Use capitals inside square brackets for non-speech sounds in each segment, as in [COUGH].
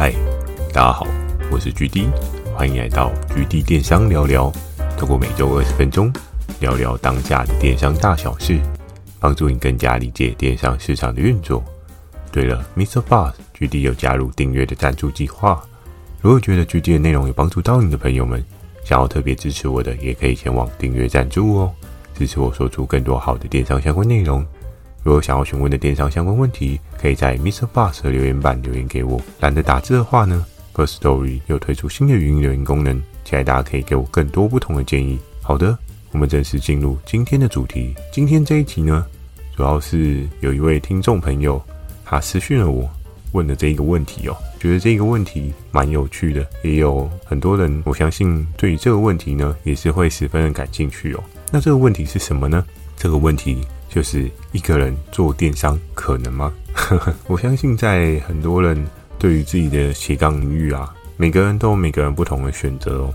嗨，大家好，我是 GD，欢迎来到 GD 电商聊聊。透过每周二十分钟，聊聊当下的电商大小事，帮助你更加理解电商市场的运作。对了，Mr. Boss，GD 有加入订阅的赞助计划。如果觉得 GD 的内容有帮助到你的朋友们，想要特别支持我的，也可以前往订阅赞助哦，支持我说出更多好的电商相关内容。如果想要询问的电商相关问题，可以在 Mr. Boss 的留言板留言给我。懒得打字的话呢，First Story 又推出新的语音留言功能，期待大家可以给我更多不同的建议。好的，我们正式进入今天的主题。今天这一集呢，主要是有一位听众朋友，他私讯了我，问了这一个问题哦，觉得这个问题蛮有趣的，也有很多人，我相信对于这个问题呢，也是会十分的感兴趣哦。那这个问题是什么呢？这个问题。就是一个人做电商可能吗？[LAUGHS] 我相信在很多人对于自己的斜杠领域啊，每个人都有每个人不同的选择哦。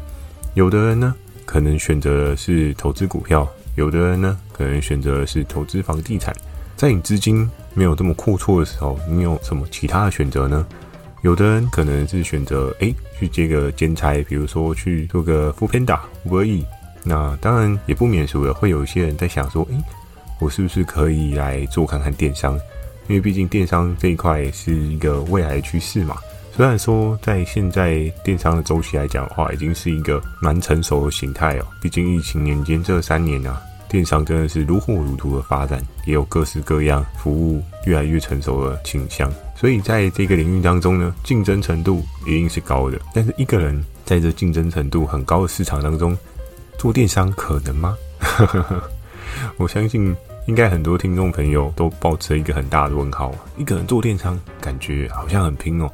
有的人呢，可能选择的是投资股票；有的人呢，可能选择的是投资房地产。在你资金没有这么阔绰的时候，你有什么其他的选择呢？有的人可能是选择诶去接个兼差，比如说去做个 foodpanda、Uber Eats。那当然也不免俗的，会有一些人在想说，诶。我是不是可以来做看看电商？因为毕竟电商这一块是一个未来的趋势嘛。虽然说在现在电商的周期来讲的话，已经是一个蛮成熟的形态哦。毕竟疫情年间这三年啊，电商真的是如火如荼的发展，也有各式各样服务越来越成熟的倾向。所以在这个领域当中呢，竞争程度一定是高的。但是一个人在这竞争程度很高的市场当中做电商可能吗？[LAUGHS] 我相信应该很多听众朋友都抱持一个很大的问号。一个人做电商，感觉好像很拼哦。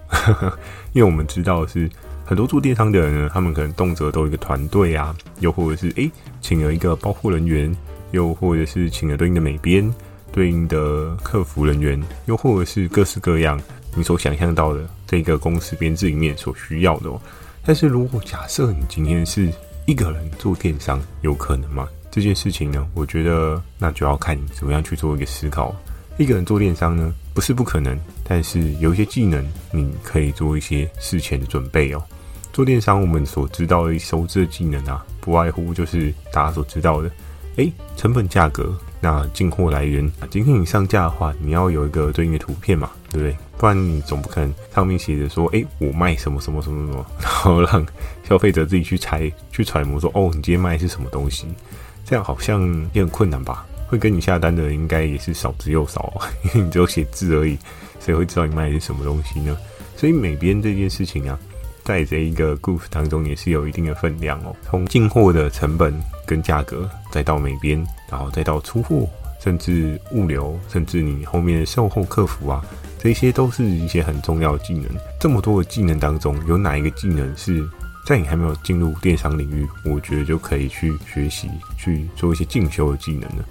[LAUGHS] 因为我们知道是很多做电商的人呢，他们可能动辄都有一个团队啊，又或者是诶，请了一个包货人员，又或者是请了对应的美编、对应的客服人员，又或者是各式各样你所想象到的这个公司编制里面所需要的哦。但是如果假设你今天是一个人做电商，有可能吗？这件事情呢，我觉得那就要看你怎么样去做一个思考。一个人做电商呢，不是不可能，但是有一些技能你可以做一些事前的准备哦。做电商，我们所知道的收支的技能啊，不外乎就是大家所知道的，诶，成本价格，那进货来源。今天你上架的话，你要有一个对应的图片嘛，对不对？不然你总不可能上面写着说，诶，我卖什么什么什么什么，然后让消费者自己去猜、去揣摩说，哦，你今天卖的是什么东西？这样好像也很困难吧？会跟你下单的应该也是少之又少，因 [LAUGHS] 为你只有写字而已，谁会知道你卖的是什么东西呢？所以美编这件事情啊，在这一个故事当中也是有一定的分量哦。从进货的成本跟价格，再到美编，然后再到出货，甚至物流，甚至你后面的售后客服啊，这些都是一些很重要的技能。这么多的技能当中，有哪一个技能是？在你还没有进入电商领域，我觉得就可以去学习去做一些进修的技能了。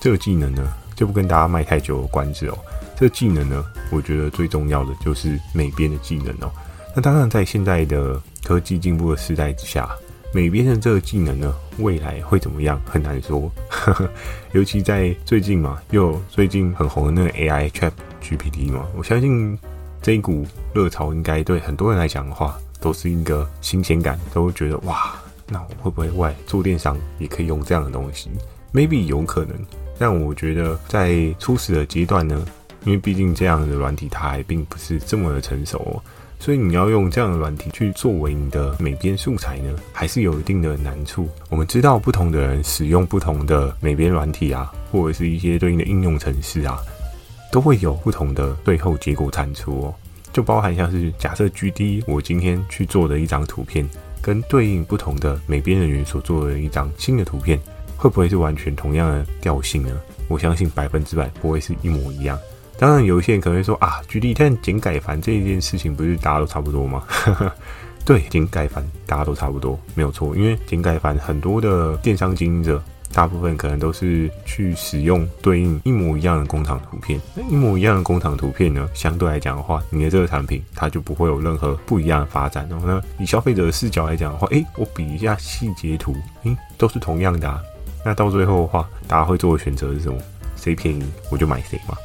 这个技能呢，就不跟大家卖太久的关子哦。这个技能呢，我觉得最重要的就是美编的技能哦。那当然，在现在的科技进步的时代之下，美编的这个技能呢，未来会怎么样很难说。呵 [LAUGHS] 呵尤其在最近嘛，又最近很红的那个 AI Chat GPT 嘛，我相信这一股热潮应该对很多人来讲的话。都是一个新鲜感，都会觉得哇，那我会不会外做电商也可以用这样的东西？Maybe 有可能，但我觉得在初始的阶段呢，因为毕竟这样的软体它还并不是这么的成熟哦，所以你要用这样的软体去作为你的美编素材呢，还是有一定的难处。我们知道不同的人使用不同的美编软体啊，或者是一些对应的应用程式啊，都会有不同的最后结果产出哦。就包含像是假设 GD，我今天去做的一张图片，跟对应不同的美编人员所做的一张新的图片，会不会是完全同样的调性呢？我相信百分之百不会是一模一样。当然，有一些人可能会说啊，GD，但剪改繁这一件事情不是大家都差不多吗？[LAUGHS] 对，剪改繁大家都差不多，没有错。因为剪改繁很多的电商经营者。大部分可能都是去使用对应一模一样的工厂图片，那一模一样的工厂图片呢，相对来讲的话，你的这个产品它就不会有任何不一样的发展。然后呢，以消费者的视角来讲的话，诶，我比一下细节图，诶，都是同样的啊。那到最后的话，大家会做的选择是什么？谁便宜我就买谁嘛。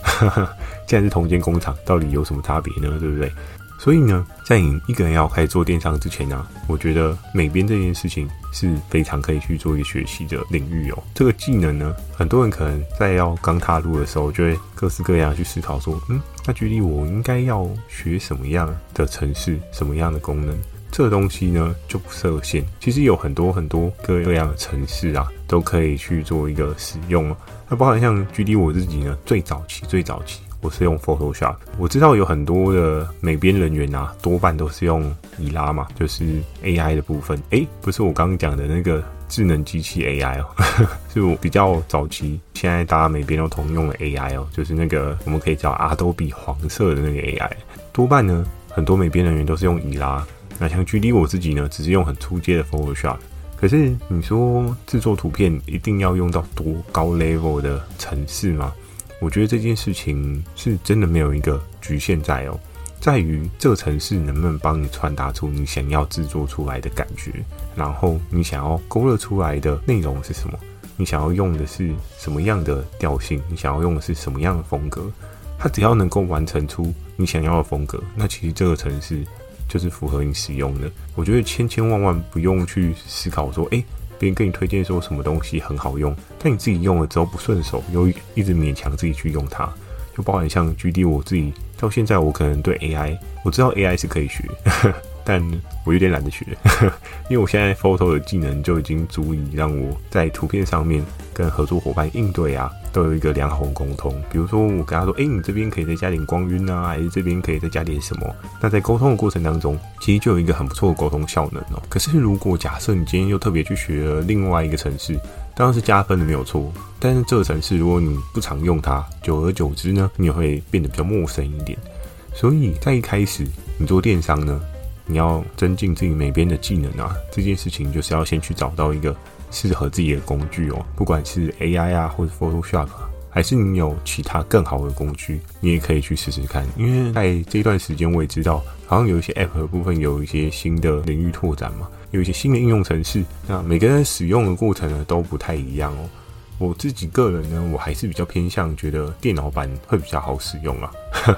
[LAUGHS] 既然是同间工厂，到底有什么差别呢？对不对？所以呢，在你一个人要开始做电商之前呢、我觉得美编这件事情是非常可以去做一个学习的领域哦。这个技能呢，很多人可能在要刚踏入的时候，就会各式各样去思考说，嗯，那举例我应该要学什么样的城市，什么样的功能？这个东西呢就不设限，其实有很多很多各各样的城市啊，都可以去做一个使用哦。那包含像举例我自己呢，最早期最早期。我是用 Photoshop，我知道有很多的美编人员啊，多半都是用伊拉嘛，就是 AI 的部分。诶，不是我刚刚讲的那个智能机器 AI 哦，[LAUGHS] 是我比较早期，现在大家美编都通用的 AI 哦，就是那个我们可以叫 Adobe 黄色的那个 AI。多半呢，很多美编人员都是用伊拉。那像举例我自己呢，只是用很初阶的 Photoshop。可是你说制作图片一定要用到多高 level 的程式吗？我觉得这件事情是真的没有一个局限在哦，在于这个城市能不能帮你传达出你想要制作出来的感觉，然后你想要勾勒出来的内容是什么，你想要用的是什么样的调性，你想要用的是什么样的风格，它只要能够完成出你想要的风格，那其实这个城市就是符合你使用的。我觉得千千万万不用去思考说，诶。别人跟你推荐说什么东西很好用，但你自己用了之后不顺手，又一直勉强自己去用它，就包含像 G D，我自己到现在，我可能对 AI，我知道 AI 是可以学。但我有点懒得学，[LAUGHS] 因为我现在 photo 的技能就已经足以让我在图片上面跟合作伙伴应对啊，都有一个良好的沟通。比如说我跟他说，哎，你这边可以再加点光晕啊，还是这边可以再加点什么？那在沟通的过程当中，其实就有一个很不错的沟通效能哦。可是如果假设你今天又特别去学了另外一个城市，当然是加分的没有错。但是这个城市如果你不常用它，久而久之呢，你也会变得比较陌生一点。所以在一开始你做电商呢，你要增进自己美编的技能啊，这件事情就是要先去找到一个适合自己的工具哦，不管是 AI 啊，或者 Photoshop，还是你有其他更好的工具，你也可以去试试看。因为在这段时间，我也知道，好像有一些 App 的部分有一些新的领域拓展嘛，有一些新的应用程式，那每个人使用的过程呢都不太一样哦。我自己个人呢，我还是比较偏向觉得电脑版会比较好使用啊。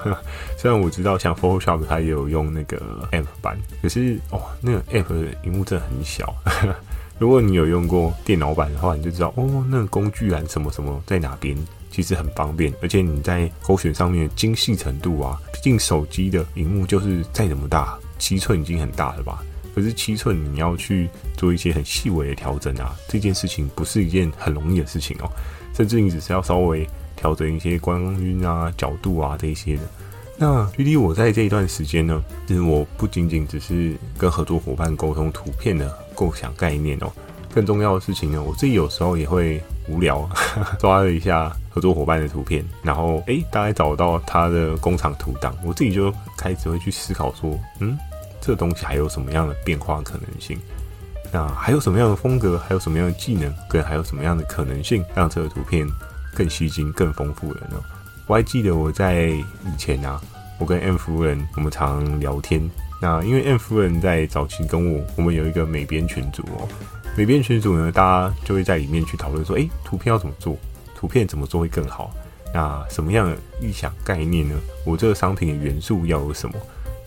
[LAUGHS] 虽然我知道像 Photoshop 它也有用那个 App 版，可是哦，那个 App 的荧幕真的很小。[LAUGHS] 如果你有用过电脑版的话，你就知道哦，那个工具栏什么什么在哪边，其实很方便。而且你在勾选上面的精细程度啊，毕竟手机的荧幕就是再怎么大，七寸已经很大了吧。可是七寸，你要去做一些很细微的调整啊，这件事情不是一件很容易的事情哦。甚至你只是要稍微调整一些光晕啊、角度啊这一些的。那距离我在这一段时间呢，其实我不仅仅只是跟合作伙伴沟通图片的构想概念哦，更重要的事情呢，我自己有时候也会无聊 [LAUGHS] 抓了一下合作伙伴的图片，然后诶，大概找到他的工厂图档，我自己就开始会去思考说，嗯。这东西还有什么样的变化可能性？那还有什么样的风格？还有什么样的技能？跟还有什么样的可能性，让这个图片更吸睛、更丰富了呢？我还记得我在以前啊，我跟 M 夫人我们常聊天。那因为 M 夫人在早期跟我，我们有一个美编群组哦。美编群组呢，大家就会在里面去讨论说，诶，图片要怎么做？图片怎么做会更好？那什么样的预想概念呢？我这个商品的元素要有什么？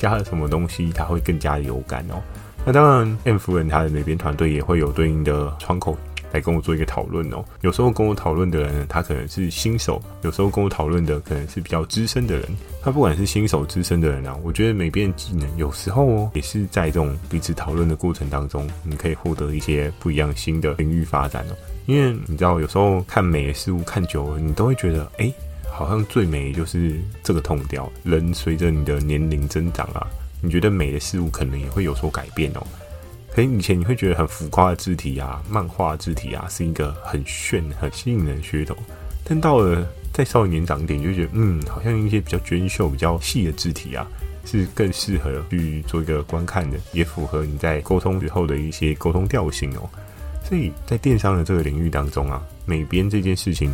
加了什么东西，它会更加有感哦。那当然，M 夫人她的美编团队也会有对应的窗口来跟我做一个讨论哦。有时候跟我讨论的人，他可能是新手；有时候跟我讨论的可能是比较资深的人。他不管是新手、资深的人啊，我觉得美编技能有时候哦，也是在这种彼此讨论的过程当中，你可以获得一些不一样新的领域发展哦。因为你知道，有时候看美的事物看久了，你都会觉得，哎。好像最美就是这个痛调。人随着你的年龄增长啊，你觉得美的事物可能也会有所改变哦。可能以前你会觉得很浮夸的字体啊、漫画字体啊，是一个很炫、很吸引人的噱头。但到了再稍微年长一点，就觉得嗯，好像一些比较娟秀、比较细的字体啊，是更适合去做一个观看的，也符合你在沟通之后的一些沟通调性哦。所以在电商的这个领域当中啊，美编这件事情。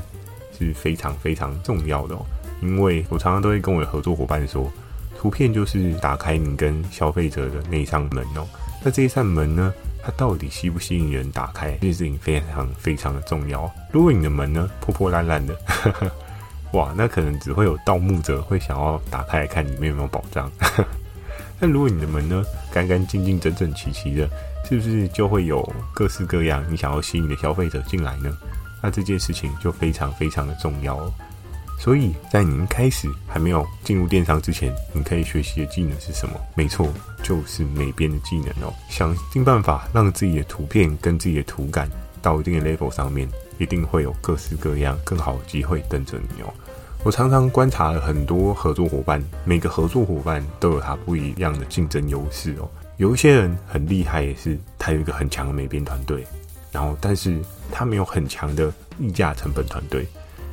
是非常非常重要的哦，因为我常常都会跟我的合作伙伴说，图片就是打开你跟消费者的那一扇门哦。那这一扇门呢，它到底吸不吸引人打开，这件事情非常非常的重要。如果你的门呢破破烂烂的，[LAUGHS] 哇，那可能只会有盗墓者会想要打开来看里面有没有宝藏。[LAUGHS] 那如果你的门呢，干干净净、整整齐齐的，是不是就会有各式各样你想要吸引的消费者进来呢？那这件事情就非常非常的重要哦。所以在你一开始还没有进入电商之前，你可以学习的技能是什么？没错，就是美编的技能哦。想尽办法让自己的图片跟自己的图感到一定的 level 上面，一定会有各式各样更好的机会等着你哦。我常常观察了很多合作伙伴，每个合作伙伴都有他不一样的竞争优势哦。有一些人很厉害，也是他有一个很强的美编团队，然后但是他没有很强的溢价成本团队。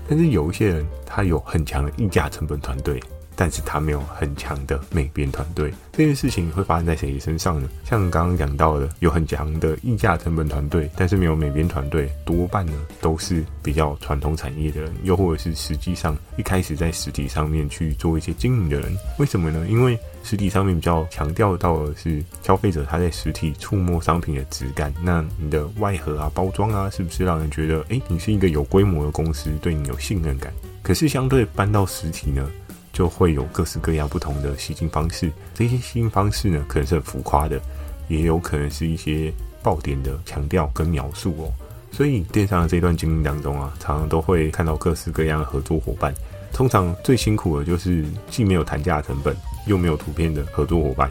但是有一些人，他有很强的溢价成本团队。但是他没有很强的美编团队，这件事情会发生在谁身上呢？像刚刚讲到的，有很强的溢价成本团队，但是没有美编团队，多半呢都是比较传统产业的人，又或者是实际上一开始在实体上面去做一些经营的人。为什么呢？因为实体上面比较强调到的是消费者他在实体触摸商品的质感，那你的外盒啊、包装啊，是不是让人觉得，诶，你是一个有规模的公司，对你有信任感？可是相对搬到实体呢？就会有各式各样不同的吸金方式，这些吸金方式呢，可能是很浮夸的，也有可能是一些爆点的强调跟描述哦。所以电商的这段经历当中啊，常常都会看到各式各样的合作伙伴。通常最辛苦的就是既没有谈价成本，又没有图片的合作伙伴。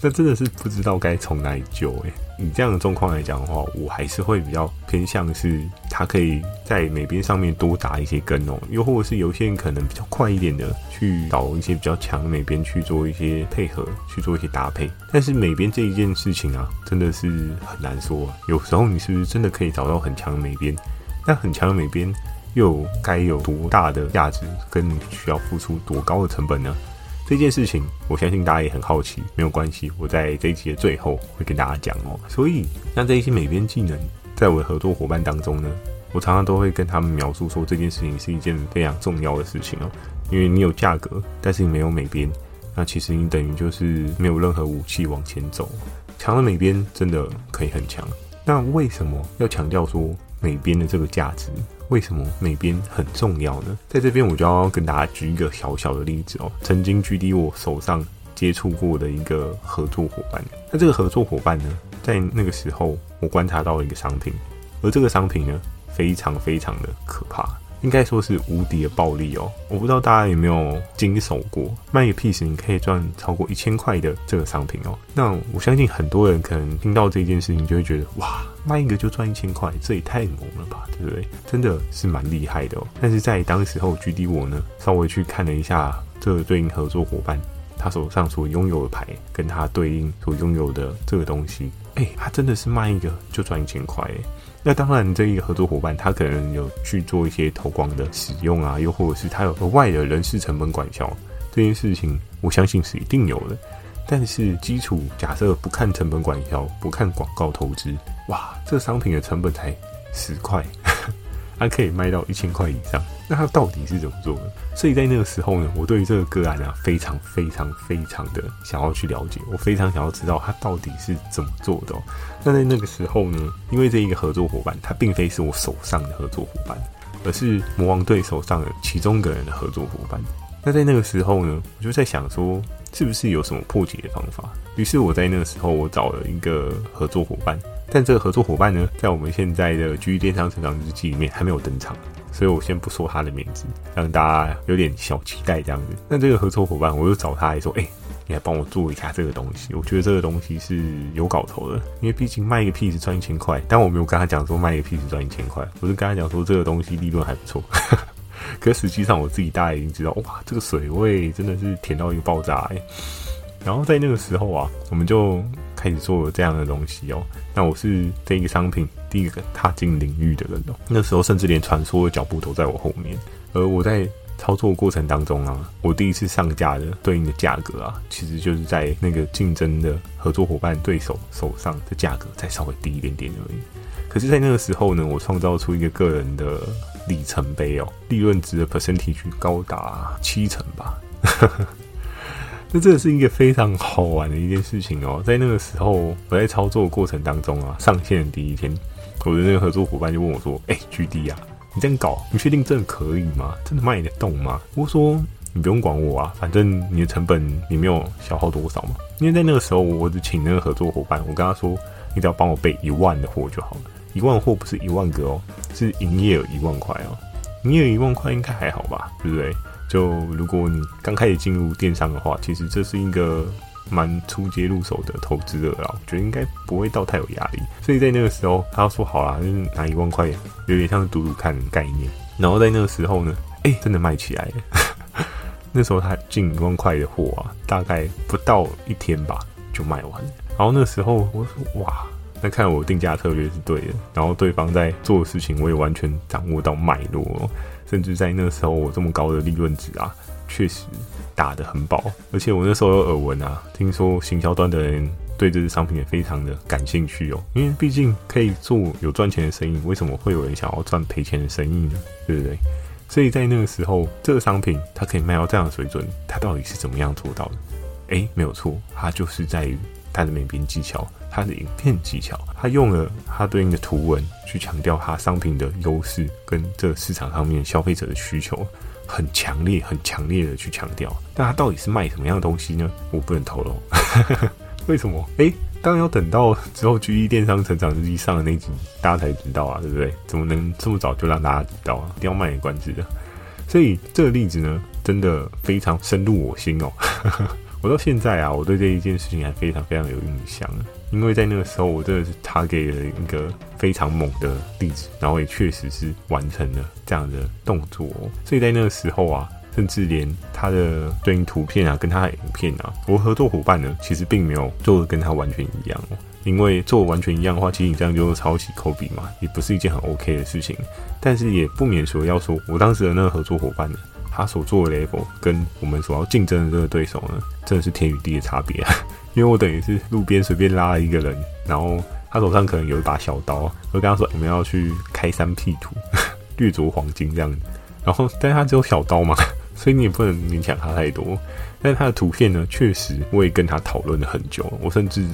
那真的是不知道该从哪里救诶。以这样的状况来讲的话，我还是会比较偏向是他可以在美编上面多打一些根哦，又或者是有些人可能比较快一点的去找一些比较强的美编去做一些配合，去做一些搭配。但是美编这一件事情啊，真的是很难说。有时候你是不是真的可以找到很强的美编？那很强的美编又该有多大的价值，跟需要付出多高的成本呢？这件事情，我相信大家也很好奇，没有关系，我在这一期的最后会跟大家讲哦。所以，像这一些美编技能，在我的合作伙伴当中呢，我常常都会跟他们描述说，这件事情是一件非常重要的事情哦。因为你有价格，但是你没有美编，那其实你等于就是没有任何武器往前走。强的美编真的可以很强，那为什么要强调说美编的这个价值？为什么美边很重要呢？在这边我就要跟大家举一个小小的例子哦。曾经 GD 我手上接触过的一个合作伙伴，那这个合作伙伴呢，在那个时候我观察到了一个商品，而这个商品呢，非常非常的可怕。应该说是无敌的暴利哦！我不知道大家有没有经手过卖一个 piece 你可以赚超过一千块的这个商品哦。那我相信很多人可能听到这件事情就会觉得哇，卖一个就赚一千块，这也太猛了吧，对不对？真的是蛮厉害的哦。但是在当时候，GD 我呢稍微去看了一下这个对应合作伙伴他手上所拥有的牌，跟他对应所拥有的这个东西，哎，他真的是卖一个就赚一千块哎。那当然，这一个合作伙伴他可能有去做一些投光的使用啊，又或者是他有额外的人事成本管销这件事情，我相信是一定有的。但是基础假设不看成本管销，不看广告投资，哇，这个商品的成本才十块。[LAUGHS] 它可以卖到一千块以上，那他到底是怎么做的？所以在那个时候呢，我对于这个个案啊，非常非常非常的想要去了解，我非常想要知道他到底是怎么做的。那在那个时候呢，因为这一个合作伙伴，他并非是我手上的合作伙伴，而是魔王队手上的其中一个人的合作伙伴。那在那个时候呢，我就在想说，是不是有什么破解的方法？于是我在那个时候，我找了一个合作伙伴。但这个合作伙伴呢，在我们现在的 GD 电商成长日记里面还没有登场，所以我先不说他的名字，让大家有点小期待这样子。那这个合作伙伴，我就找他来说，哎、你来帮我做一下这个东西，我觉得这个东西是有搞头的，因为毕竟卖一个 P 子赚一千块，但我没有跟他讲说卖一个 P 子赚一千块，我是跟他讲说这个东西利润还不错。[LAUGHS] 可实际上我自己大概已经知道，哇，这个水位真的是甜到一个爆炸哎、欸。然后在那个时候啊，我们就开始做了这样的东西哦。那我是这一个商品第一个踏进领域的人哦。那时候甚至连传说的脚步都在我后面。而我在操作过程当中啊，我第一次上架的对应的价格啊，其实就是在那个竞争的合作伙伴对手手上的价格再稍微低一点点而已。可是，在那个时候呢，我创造出一个个人的里程碑哦，利润值的 percentage 高达七成吧。那这是一个非常好玩的一件事情哦，在那个时候，我在操作过程当中啊，上线的第一天，我的那个合作伙伴就问我说：“哎，GD 啊，你这样搞，你确定真的可以吗？真的卖得动吗？”我说：“你不用管我啊，反正你的成本你没有消耗多少嘛。因为在那个时候，我只请那个合作伙伴，我跟他说，你只要帮我备一万的货就好了。一万货不是一万个哦，是营业额一万块哦。营业额一万块应该还好吧，对不对？就如果你刚开始进入电商的话，其实这是一个蛮初阶入手的投资额了，我觉得应该不会到太有压力。所以在那个时候，他说好啦，就是拿一万块，有点像是赌赌看概念。然后在那个时候呢，[LAUGHS] 哎，真的卖起来了。那时候他进一万块的货啊，大概不到一天吧就卖完。然后那时候我说哇，那看我定价策略是对的，然后对方在做的事情我也完全掌握到脉络，甚至在那时候我这么高的利润值啊，确实打得很饱。而且我那时候有耳闻啊，听说行销端的人对这支商品也非常的感兴趣哦，因为毕竟可以做有赚钱的生意，为什么会有人想要赚赔钱的生意呢？对不对？所以在那个时候，这个商品它可以卖到这样的水准，它到底是怎么样做到的？诶，没有错，它就是在于它的美编技巧，它的影片技巧，它用了它对应的图文去强调它商品的优势跟这市场上面消费者的需求，很强烈、很强烈的去强调。但它到底是卖什么样的东西呢？我不能透露。[LAUGHS] 为什么？诶。当然要等到之后 GD 电商成长日记上的那集，大家才知道啊，对不对？怎么能这么早就让大家知道啊？一定要卖给关子的。所以这个例子呢，真的非常深入我心哦。[LAUGHS] 我到现在啊，我对这一件事情还非常非常有印象，因为在那个时候，我真的是他给了一个非常猛的例子，然后也确实是完成了这样的动作哦。所以在那个时候啊。甚至连他的对应图片啊，跟他的影片啊，我合作伙伴呢，其实并没有做的跟他完全一样哦。因为做完全一样的话，其实你这样就是抄袭 copy 嘛，也不是一件很 OK 的事情。但是也不免说要说，我当时的那个合作伙伴呢，他所做的 level 跟我们所要竞争的这个对手呢，真的是天与地的差别。因为我等于是路边随便拉了一个人，然后他手上可能有一把小刀，我跟他说我们要去开山辟土，[LAUGHS] 掠夺黄金这样子。然后，但他只有小刀嘛。[LAUGHS] 所以你也不能勉强他太多，但是他的图片呢，确实我也跟他讨论了很久，我甚至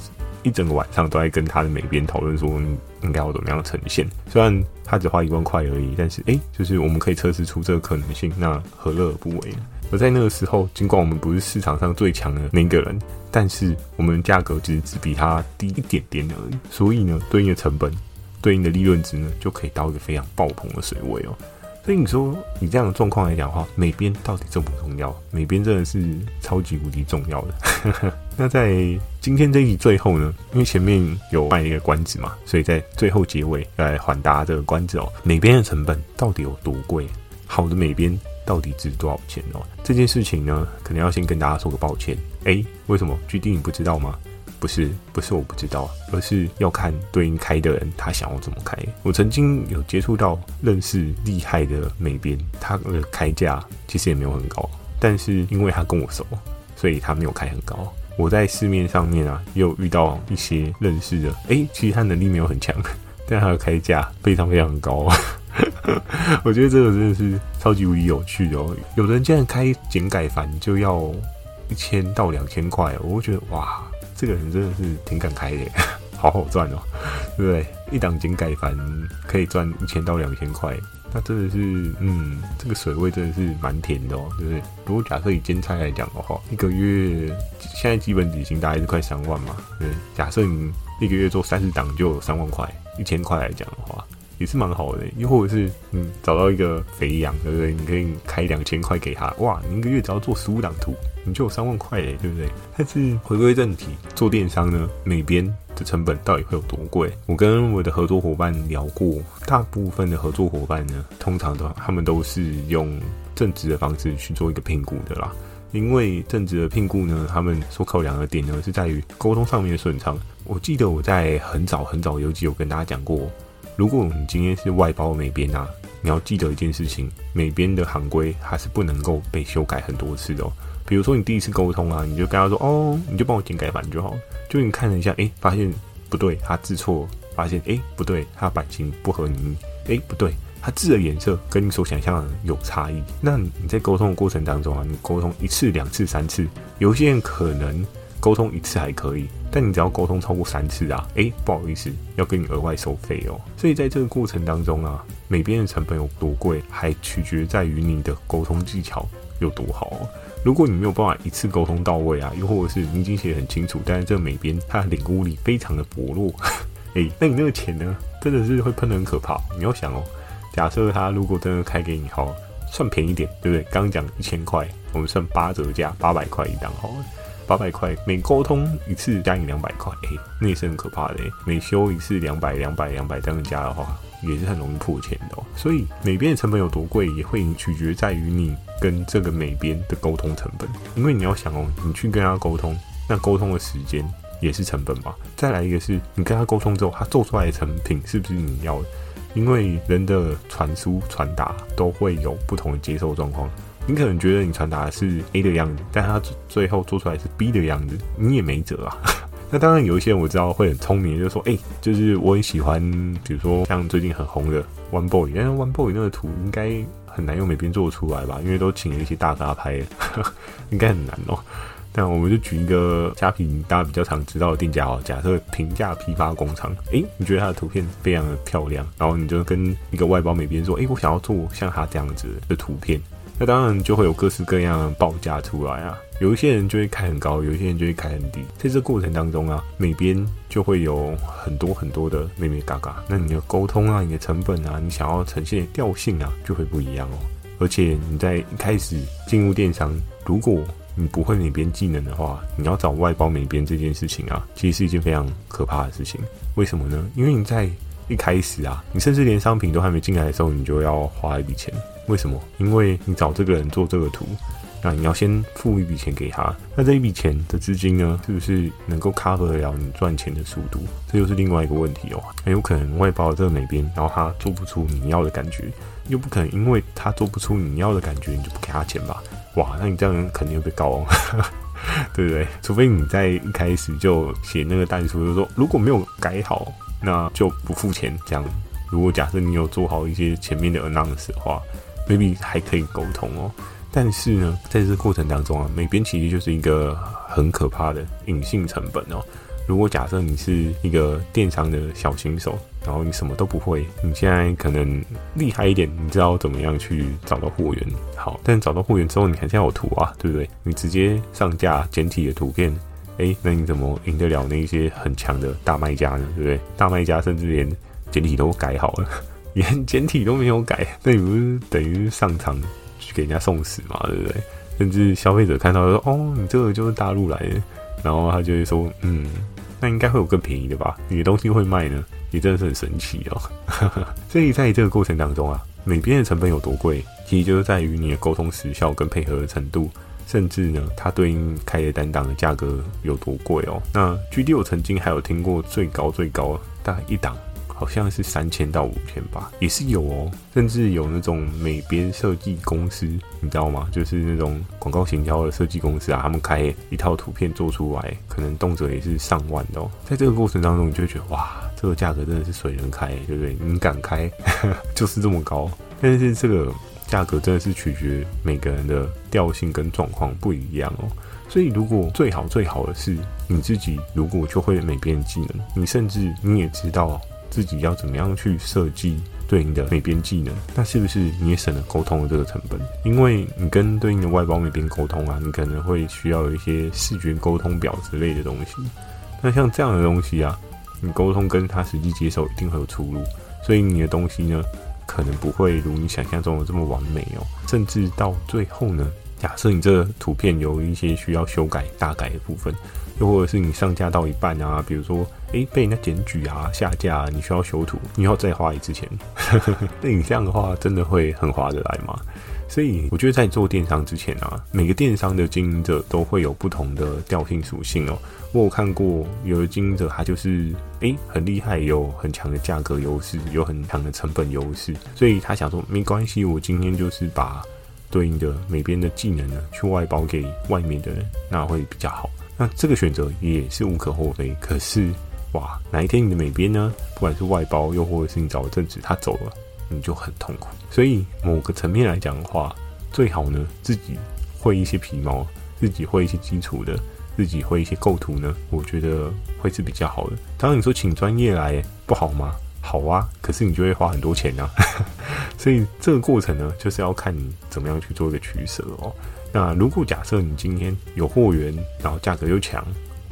一整个晚上都在跟他的美编讨论说应该要怎么样呈现。虽然他只花一万块而已，但是诶、欸，就是我们可以测试出这个可能性，那何乐而不为呢？而在那个时候，尽管我们不是市场上最强的那个人，但是我们价格其实只比他低一点点而已，所以呢，对应的成本、对应的利润值呢，就可以到一个非常爆棚的水位哦。所以你说，以这样的状况来讲的话，美编到底重不重要？美编真的是超级无敌重要的。[LAUGHS] 那在今天这一集最后呢，因为前面有卖一个关子嘛，所以在最后结尾来缓大这个关子哦。美编的成本到底有多贵？好的美编到底值多少钱哦？这件事情呢，可能要先跟大家说个抱歉。诶，为什么？GD 你不知道吗？不是，不是我不知道，而是要看对应开的人他想要怎么开。我曾经有接触到认识厉害的美编，他的开价其实也没有很高，但是因为他跟我熟，所以他没有开很高。我在市面上面啊，也有遇到一些认识的，诶，其实他能力没有很强，但他的开价非常非常高。[LAUGHS] 我觉得这个真的是超级无敌有趣哦。有人竟然开简改繁就要一千到两千块，我会觉得哇。这个人真的是挺敢开的，[LAUGHS] 好好赚哦，对不对？一档简改繁可以赚一千到两千块，那真的是，嗯，这个水位真的是蛮甜的哦，对不对？如果假设以兼差来讲的话，一个月现在基本底薪大概是快三万嘛，对。假设你一个月做三十档就有三万块，一千块来讲的话，也是蛮好的。又或者是，嗯，找到一个肥羊，对不对？你可以开两千块给他，哇，你一个月只要做十五档图。你就有三万块嘞，对不对？但是回归正题，做电商呢，每边的成本到底会有多贵？我跟我的合作伙伴聊过，大部分的合作伙伴呢，通常都他们都是用正职的方式去做一个评估的啦。因为正职的评估呢，他们所考量的点呢，是在于沟通上面的顺畅。我记得我在很早很早有集有跟大家讲过，如果你今天是外包美编啊，你要记得一件事情，美编的行规还是不能够被修改很多次的哦。比如说你第一次沟通啊，你就跟他说哦，你就帮我简改版就好了。就你看了一下，哎，发现不对，他字错；发现哎不对，他版型不合你意；哎不对，他字的颜色跟你所想象的有差异。那你在沟通的过程当中啊，你沟通一次、两次、三次，有些人可能沟通一次还可以，但你只要沟通超过三次啊，哎不好意思，要跟你额外收费哦。所以在这个过程当中啊，美编的成本有多贵，还取决在于你的沟通技巧。有多好哦。如果你没有办法一次沟通到位啊，又或者是你已经写得很清楚，但是这个美编他的领悟力非常的薄弱，哎、欸，那你那个钱呢，真的是会喷得很可怕。你要想哦，假设他如果真的开给你，好，算便宜点，对不对？刚刚讲一千块，我们算八折价，八百块一档，好了。八百块，每沟通一次加你两百块，哎，那也是很可怕的。每修一次两百、两百、两百这样加的话，也是很容易破钱的哦。所以美编的成本有多贵，也会取决在于你跟这个美编的沟通成本。因为你要想哦，你去跟他沟通，那沟通的时间也是成本嘛。再来一个是你跟他沟通之后，他做出来的成品是不是你要的？因为人的传输传达都会有不同的接受状况。你可能觉得你传达的是 A 的样子，但他最后做出来是 B 的样子，你也没辙啊。[LAUGHS] 那当然有一些人我知道会很聪明，就说，哎、就是我很喜欢，比如说像最近很红的 One Boy，但是 One Boy 那个图应该很难用美编做出来吧？因为都请了一些大咖拍，[LAUGHS] 应该很难哦。但我们就举一个虾皮大家比较常知道的店家哦，假设平价批发工厂，哎、你觉得他的图片非常的漂亮，然后你就跟一个外包美编说，哎、我想要做像他这样子的图片。那当然就会有各式各样的报价出来啊，有一些人就会开很高，有一些人就会开很低。在这过程当中啊，每边就会有很多很多的眉眉角角。那你的沟通啊，你的成本啊，你想要呈现的调性啊，就会不一样哦。而且你在一开始进入电商，如果你不会美编技能的话，你要找外包美编这件事情啊，其实是一件非常可怕的事情。为什么呢？因为你在一开始啊，你甚至连商品都还没进来的时候，你就要花一笔钱。为什么？因为你找这个人做这个图，那你要先付一笔钱给他。那这一笔钱的资金呢，是不是能够 cover 得了你赚钱的速度？这又是另外一个问题哦。很有可能外包这个美编，然后他做不出你要的感觉，又不可能因为他做不出你要的感觉，你就不给他钱吧？哇，那你这样肯定会被告哦，[LAUGHS] 对不对？除非你在一开始就写那个但书，就是说如果没有改好，那就不付钱。这样，如果假设你有做好一些前面的 announce 的话。maybe 还可以沟通哦，但是呢，在这个过程当中啊，美编其实就是一个很可怕的隐性成本哦。如果假设你是一个电商的小新手，然后你什么都不会，你现在可能厉害一点，你知道怎么样去找到货源，好，但找到货源之后，你还是要有图啊，对不对？你直接上架简体的图片，诶，那你怎么赢得了那些很强的大卖家呢？对不对？大卖家甚至连简体都改好了。[LAUGHS] 连简体都没有改，那你不是等于上场去给人家送死嘛？对不对？甚至消费者看到说：“哦，你这个就是大陆来的。”然后他就会说：“嗯，那应该会有更便宜的吧？你的东西会卖呢？你真的是很神奇哦。[LAUGHS] ”所以在这个过程当中啊，美编的成本有多贵，其实就是在于你的沟通时效跟配合的程度，甚至呢，它对应开的单档的价格有多贵哦。那 GD 我曾经还有听过最高最高大概一档。好像是三千到五千吧，也是有哦，甚至有那种美编设计公司，你知道吗？就是那种广告行销的设计公司啊，他们开一套图片做出来，可能动辄也是上万的哦。在这个过程当中，你就会觉得哇，这个价格真的是随人开，对不对？你敢开，[LAUGHS] 就是这么高。但是这个价格真的是取决每个人的调性跟状况不一样哦。所以，如果最好最好的是你自己，如果就会美编技能，你甚至你也知道。自己要怎么样去设计对应的美编技能？那是不是你也省了沟通的这个成本？因为你跟对应的外包美编沟通啊，你可能会需要有一些视觉沟通表之类的东西。那像这样的东西啊，你沟通跟他实际接受一定会有出入，所以你的东西呢，可能不会如你想象中的这么完美哦。甚至到最后呢，假设你这图片有一些需要修改、大改的部分。又或者是你上架到一半啊，比如说，诶，被人家检举啊、下架，你需要修图，你要再花一次钱。[LAUGHS] 那你这样的话，真的会很划得来吗？所以我觉得在做电商之前啊，每个电商的经营者都会有不同的调性属性哦。我有看过有的经营者，他就是诶很厉害，有很强的价格优势，有很强的成本优势，所以他想说没关系，我今天就是把对应的美编的技能呢，去外包给外面的人，那会比较好。那这个选择也是无可厚非，可是哇，哪一天你的美编呢？不管是外包，又或者是你找的正职，他走了，你就很痛苦。所以某个层面来讲的话，最好呢自己会一些皮毛，自己会一些基础的，自己会一些构图呢，我觉得会是比较好的。当然你说请专业来不好吗？好啊，可是你就会花很多钱啊。[LAUGHS] 所以这个过程呢，就是要看你怎么样去做一个取舍哦。那如果假设你今天有货源，然后价格又强，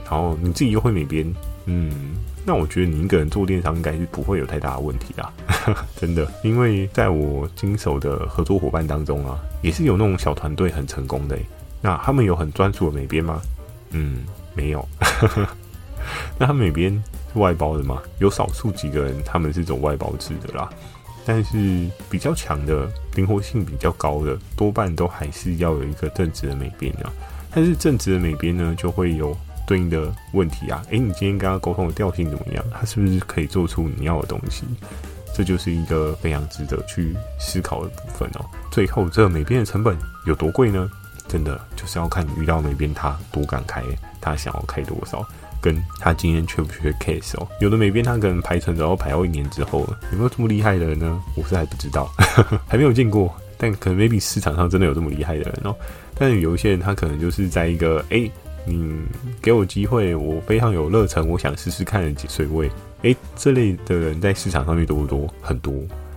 然后你自己又会美编，嗯，那我觉得你一个人做电商应该是不会有太大的问题啦，[LAUGHS] 真的。因为在我经手的合作伙伴当中啊，也是有那种小团队很成功的。那他们有很专属的美编吗？嗯，没有。[LAUGHS] 那他们美编是外包的吗？有少数几个人他们是走外包制的啦。但是比较强的、灵活性比较高的，多半都还是要有一个正职的美编啊。但是正职的美编呢，就会有对应的问题啊。诶，你今天跟他沟通的调性怎么样？他是不是可以做出你要的东西？这就是一个非常值得去思考的部分哦。最后，这个美编的成本有多贵呢？真的就是要看你遇到美编他多敢开，他想要开多少。跟他今天缺不缺 case 哦？有的美编他可能排成，然后排到一年之后，有没有这么厉害的人呢？我是还不知道，[LAUGHS] 还没有见过。但可能 maybe 市场上真的有这么厉害的人哦。但有一些人他可能就是在一个哎、欸，你给我机会，我非常有热忱，我想试试看水位。诶、这类的人在市场上面多不多？很多。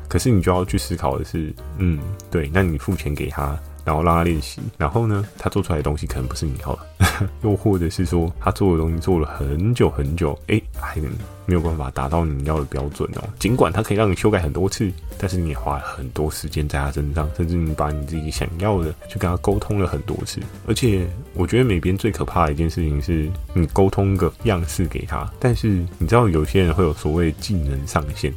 可是你就要去思考的是，嗯，对，那你付钱给他。然后让他练习，然后呢，他做出来的东西可能不是你要的，[LAUGHS] 又或者是说他做的东西做了很久很久，诶，还没有办法达到你要的标准哦。尽管它可以让你修改很多次，但是你也花了很多时间在他身上，甚至你把你自己想要的去跟他沟通了很多次。而且我觉得美编最可怕的一件事情是，你沟通个样式给他，但是你知道有些人会有所谓技能上限。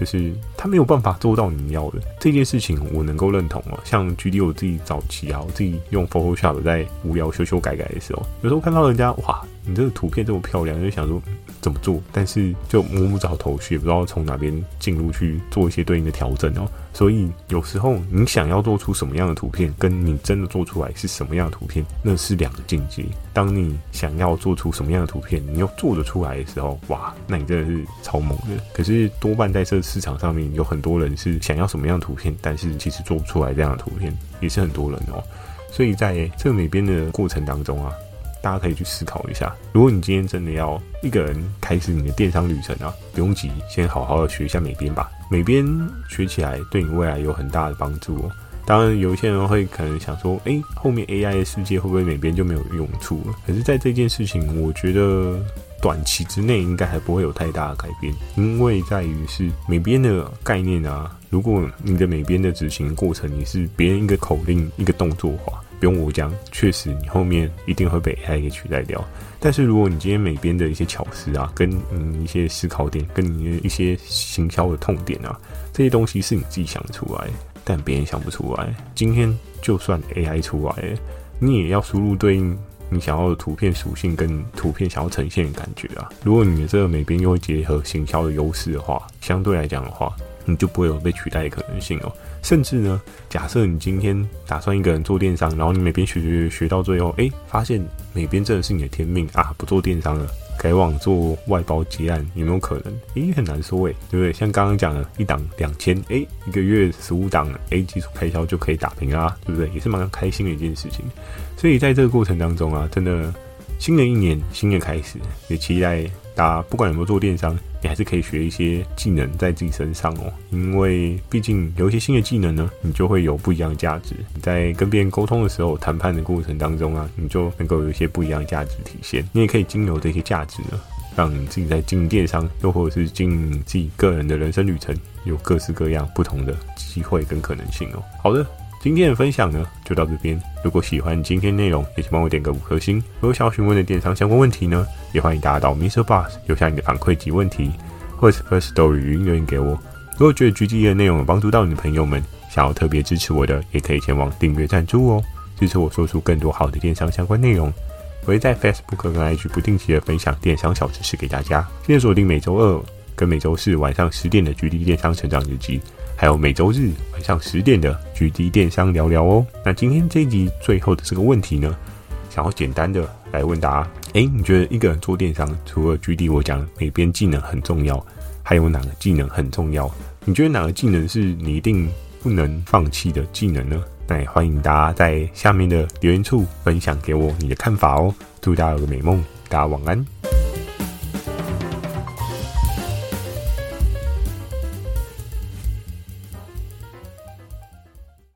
就是他没有办法做到你要的这件事情，我能够认同哦。像举例我自己早期啊，我自己用 Photoshop 在无聊修修改改的时候，有时候看到人家哇，你这个图片这么漂亮，就想说。怎么做？但是就摸不着头绪，也不知道从哪边进入去做一些对应的调整哦。所以有时候你想要做出什么样的图片，跟你真的做出来是什么样的图片，那是两个境界。当你想要做出什么样的图片，你又做得出来的时候，哇，那你真的是超猛的。可是多半在这市场上面，有很多人是想要什么样的图片，但是其实做不出来这样的图片，也是很多人哦。所以在这个美编的过程当中啊。大家可以去思考一下，如果你今天真的要一个人开始你的电商旅程啊，不用急，先好好的学一下美编吧。美编学起来对你未来有很大的帮助哦。当然，有一些人会可能想说，诶，后面 AI 的世界会不会美编就没有用处了？可是，在这件事情，我觉得短期之内应该还不会有太大的改变，因为在于是美编的概念啊。如果你的美编的执行过程，你是别人一个口令、一个动作化。不用我讲，确实你后面一定会被 AI 给取代掉。但是如果你今天美编的一些巧思啊，跟嗯一些思考点，跟你的一些行销的痛点啊，这些东西是你自己想出来，但别人想不出来。今天就算 AI 出来，你也要输入对应你想要的图片属性跟图片想要呈现的感觉啊。如果你的这个美编又会结合行销的优势的话，相对来讲的话，你就不会有被取代的可能性哦。甚至呢，假设你今天打算一个人做电商，然后你每边学学学到最后，哎、发现美编真的是你的天命啊，不做电商了，改往做外包接案，有没有可能？诶、很难说诶，对不对？像刚刚讲的一档两千，哎，一个月十五档，哎，基础开销就可以打平啦，对不对？也是蛮开心的一件事情。所以在这个过程当中啊，真的，新的一年，新的开始，也期待。大家不管有没有做电商，你还是可以学一些技能在自己身上哦。因为毕竟有一些新的技能呢，你就会有不一样的价值。你在跟别人沟通的时候，谈判的过程当中啊，你就能够有一些不一样的价值体现。你也可以经由这些价值呢，让你自己在经营电商，又或者是经营自己个人的人生旅程，有各式各样不同的机会跟可能性哦。好的。今天的分享呢，就到这边。如果喜欢今天内容，也请帮我点个五颗星。如果想要询问的电商相关问题呢，也欢迎大家到 Mr. Boss 留下你的反馈及问题，或者是 First Story 语音留言给我。如果觉得 GD 的内容有帮助到你的朋友们，想要特别支持我的，也可以前往订阅赞助哦，支持我说出更多好的电商相关内容。我会在 Facebook 跟 IG 不定期的分享电商小知识给大家。记得锁定每周二跟每周四晚上十点的 GD 电商成长日记。还有每周日晚上十点的 GD 电商聊聊哦。那今天这一集最后的这个问题呢，想要简单的来问答：诶，你觉得一个人做电商，除了 GD 我讲美编技能很重要，还有哪个技能很重要？你觉得哪个技能是你一定不能放弃的技能呢？那也欢迎大家在下面的留言处分享给我你的看法哦。祝大家有个美梦，大家晚安。